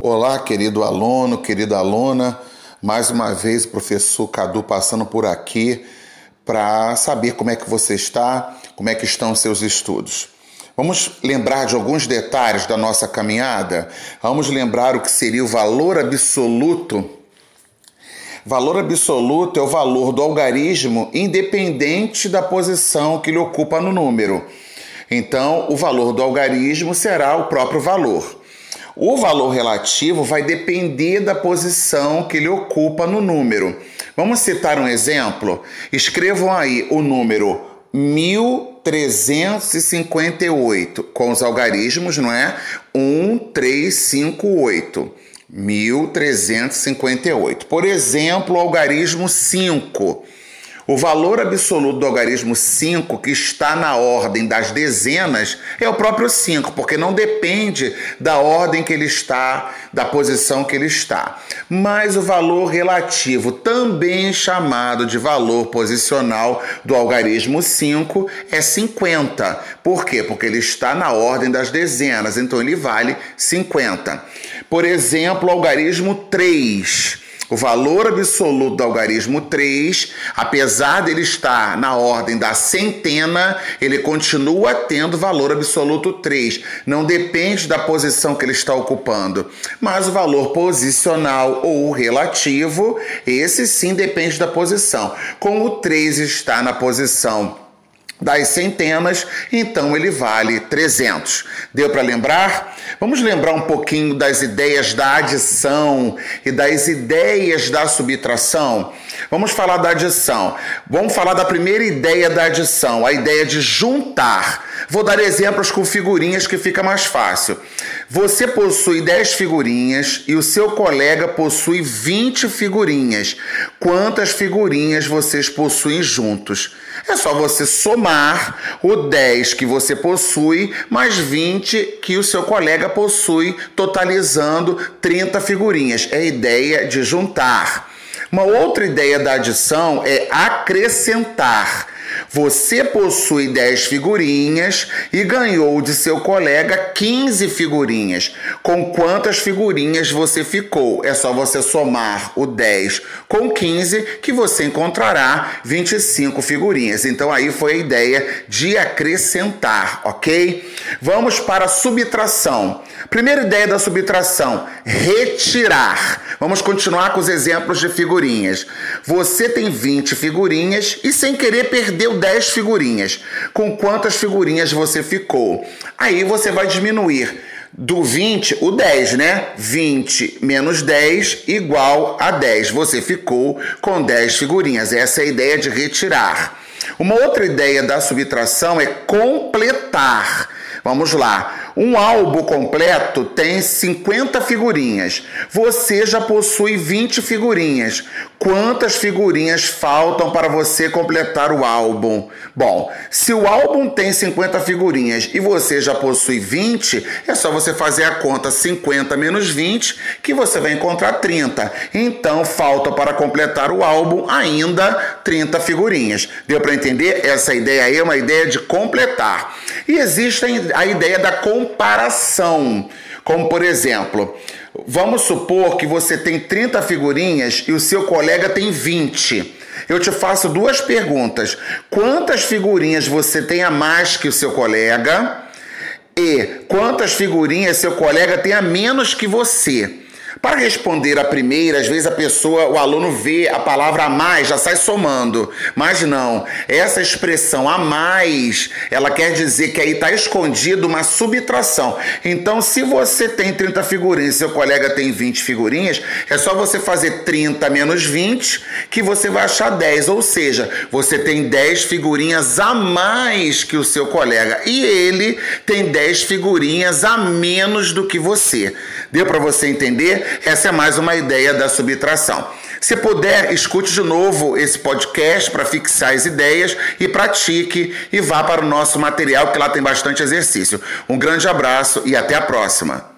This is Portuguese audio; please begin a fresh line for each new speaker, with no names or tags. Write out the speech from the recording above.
Olá, querido aluno, querida aluna. Mais uma vez, professor Cadu passando por aqui para saber como é que você está, como é que estão os seus estudos. Vamos lembrar de alguns detalhes da nossa caminhada? Vamos lembrar o que seria o valor absoluto. Valor absoluto é o valor do algarismo independente da posição que ele ocupa no número. Então, o valor do algarismo será o próprio valor. O valor relativo vai depender da posição que ele ocupa no número. Vamos citar um exemplo? Escrevam aí o número 1358 com os algarismos, não é? 1358. 1358. Por exemplo, o algarismo 5. O valor absoluto do algarismo 5, que está na ordem das dezenas, é o próprio 5, porque não depende da ordem que ele está, da posição que ele está. Mas o valor relativo, também chamado de valor posicional do algarismo 5, é 50. Por quê? Porque ele está na ordem das dezenas, então ele vale 50. Por exemplo, o algarismo 3 o valor absoluto do algarismo 3, apesar dele estar na ordem da centena, ele continua tendo valor absoluto 3. Não depende da posição que ele está ocupando. Mas o valor posicional ou relativo, esse sim depende da posição. Como o 3 está na posição das centenas, então ele vale 300. Deu para lembrar? Vamos lembrar um pouquinho das ideias da adição e das ideias da subtração? Vamos falar da adição. Vamos falar da primeira ideia da adição, a ideia de juntar. Vou dar exemplos com figurinhas que fica mais fácil. Você possui 10 figurinhas e o seu colega possui 20 figurinhas. Quantas figurinhas vocês possuem juntos? É só você somar o 10 que você possui mais 20 que o seu colega possui, totalizando 30 figurinhas. É a ideia de juntar. Uma outra ideia da adição é acrescentar. Você possui 10 figurinhas e ganhou de seu colega 15 figurinhas. Com quantas figurinhas você ficou? É só você somar o 10 com 15 que você encontrará 25 figurinhas. Então aí foi a ideia de acrescentar, ok? Vamos para a subtração. Primeira ideia da subtração: retirar. Vamos continuar com os exemplos de figurinhas. Você tem 20 figurinhas e sem querer perdeu 10 figurinhas. Com quantas figurinhas você ficou? Aí você vai diminuir do 20, o 10, né? 20 menos 10 igual a 10. Você ficou com 10 figurinhas. Essa é a ideia de retirar. Uma outra ideia da subtração é completar. Vamos lá. Um álbum completo tem 50 figurinhas. Você já possui 20 figurinhas. Quantas figurinhas faltam para você completar o álbum? Bom, se o álbum tem 50 figurinhas e você já possui 20, é só você fazer a conta 50 menos 20 que você vai encontrar 30. Então falta para completar o álbum ainda 30 figurinhas. Deu para entender? Essa ideia aí é uma ideia de completar. E existe a ideia da comparação. Como por exemplo, vamos supor que você tem 30 figurinhas e o seu colega tem 20. Eu te faço duas perguntas. Quantas figurinhas você tem a mais que o seu colega? E quantas figurinhas seu colega tem a menos que você? Para responder a primeira, às vezes a pessoa, o aluno vê a palavra a mais, já sai somando. Mas não, essa expressão a mais, ela quer dizer que aí está escondido uma subtração. Então, se você tem 30 figurinhas e seu colega tem 20 figurinhas, é só você fazer 30 menos 20 que você vai achar 10. Ou seja, você tem 10 figurinhas a mais que o seu colega e ele tem 10 figurinhas a menos do que você. Deu para você entender? Essa é mais uma ideia da subtração. Se puder, escute de novo esse podcast para fixar as ideias e pratique e vá para o nosso material, que lá tem bastante exercício. Um grande abraço e até a próxima.